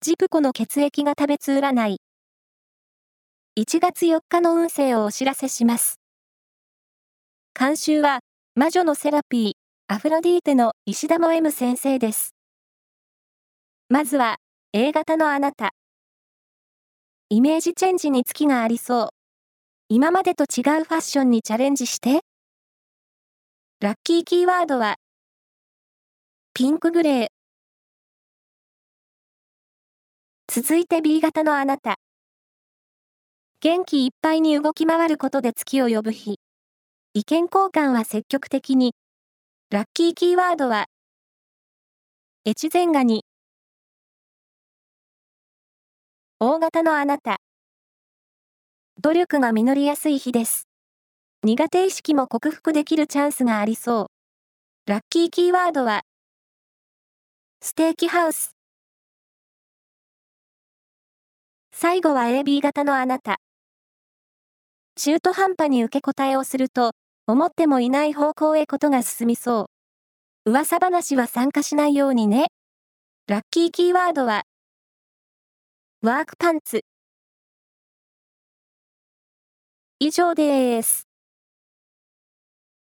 ジプコの血液が食べつ占い。1月4日の運勢をお知らせします。監修は、魔女のセラピー、アフロディーテの石田も M 先生です。まずは、A 型のあなた。イメージチェンジに月がありそう。今までと違うファッションにチャレンジして。ラッキーキーワードは、ピンクグレー。続いて B 型のあなた。元気いっぱいに動き回ることで月を呼ぶ日。意見交換は積極的に。ラッキーキーワードは、越前ガニ。大型のあなた。努力が実りやすい日です。苦手意識も克服できるチャンスがありそう。ラッキーキーワードは、ステーキハウス。最後は AB 型のあなた。中途半端に受け答えをすると、思ってもいない方向へことが進みそう。噂話は参加しないようにね。ラッキーキーワードは、ワークパンツ。以上です。